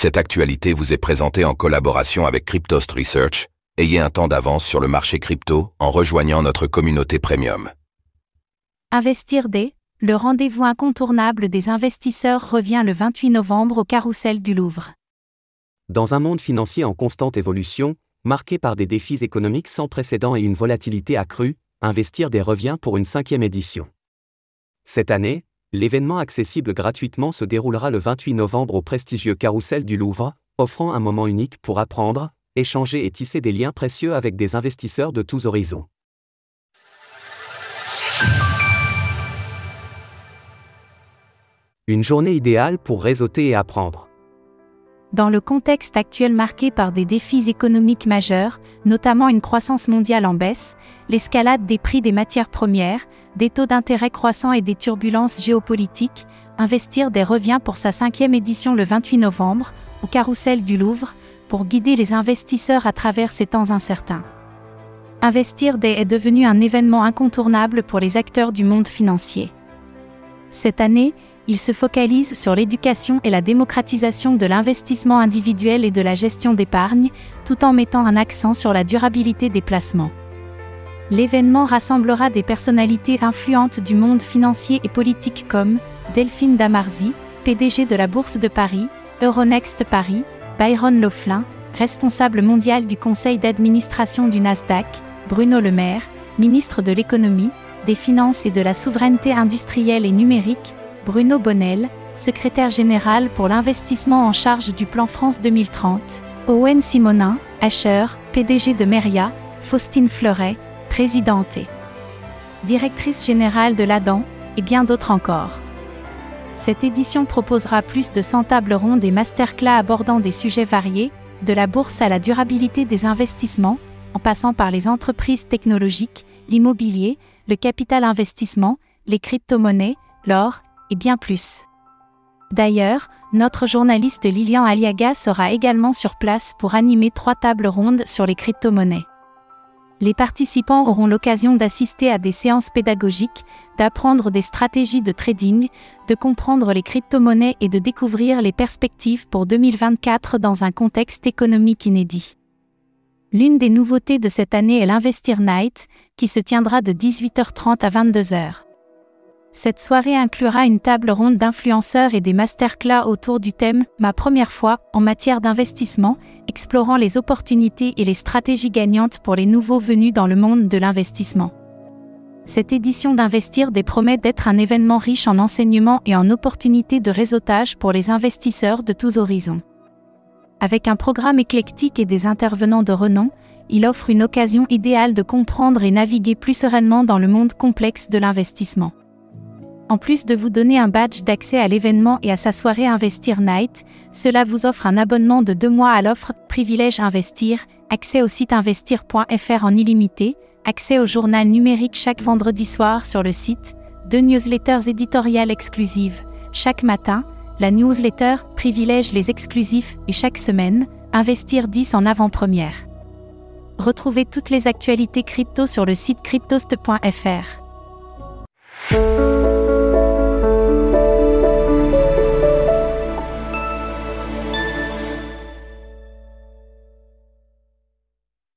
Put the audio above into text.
Cette actualité vous est présentée en collaboration avec Cryptost Research. Ayez un temps d'avance sur le marché crypto en rejoignant notre communauté premium. Investir Day, le rendez-vous incontournable des investisseurs revient le 28 novembre au Carrousel du Louvre. Dans un monde financier en constante évolution, marqué par des défis économiques sans précédent et une volatilité accrue, Investir Day revient pour une cinquième édition. Cette année, L'événement accessible gratuitement se déroulera le 28 novembre au prestigieux Carrousel du Louvre, offrant un moment unique pour apprendre, échanger et tisser des liens précieux avec des investisseurs de tous horizons. Une journée idéale pour réseauter et apprendre. Dans le contexte actuel marqué par des défis économiques majeurs, notamment une croissance mondiale en baisse, l'escalade des prix des matières premières, des taux d'intérêt croissants et des turbulences géopolitiques, Investir des revient pour sa cinquième édition le 28 novembre, au Carrousel du Louvre, pour guider les investisseurs à travers ces temps incertains. Investir des est devenu un événement incontournable pour les acteurs du monde financier. Cette année, il se focalise sur l'éducation et la démocratisation de l'investissement individuel et de la gestion d'épargne, tout en mettant un accent sur la durabilité des placements. L'événement rassemblera des personnalités influentes du monde financier et politique comme Delphine Damarzi, PDG de la Bourse de Paris, Euronext Paris, Byron Laughlin, responsable mondial du conseil d'administration du Nasdaq, Bruno Le Maire, ministre de l'économie, des finances et de la souveraineté industrielle et numérique, Bruno Bonnel, secrétaire général pour l'investissement en charge du plan France 2030, Owen Simonin, Asher, PDG de Meria, Faustine Fleuret, présidente et directrice générale de l'ADAN, et bien d'autres encore. Cette édition proposera plus de 100 tables rondes et masterclass abordant des sujets variés, de la bourse à la durabilité des investissements, en passant par les entreprises technologiques, l'immobilier, le capital investissement, les crypto-monnaies, l'or, et bien plus. D'ailleurs, notre journaliste Lilian Aliaga sera également sur place pour animer trois tables rondes sur les crypto-monnaies. Les participants auront l'occasion d'assister à des séances pédagogiques, d'apprendre des stratégies de trading, de comprendre les crypto-monnaies et de découvrir les perspectives pour 2024 dans un contexte économique inédit. L'une des nouveautés de cette année est l'Investir Night, qui se tiendra de 18h30 à 22h. Cette soirée inclura une table ronde d'influenceurs et des masterclass autour du thème Ma première fois en matière d'investissement, explorant les opportunités et les stratégies gagnantes pour les nouveaux venus dans le monde de l'investissement. Cette édition d'Investir des promet d'être un événement riche en enseignements et en opportunités de réseautage pour les investisseurs de tous horizons. Avec un programme éclectique et des intervenants de renom, il offre une occasion idéale de comprendre et naviguer plus sereinement dans le monde complexe de l'investissement. En plus de vous donner un badge d'accès à l'événement et à sa soirée Investir Night, cela vous offre un abonnement de deux mois à l'offre Privilège Investir, accès au site investir.fr en illimité, accès au journal numérique chaque vendredi soir sur le site, deux newsletters éditoriales exclusives, chaque matin, la newsletter Privilège les exclusifs et chaque semaine, Investir 10 en avant-première. Retrouvez toutes les actualités crypto sur le site cryptost.fr.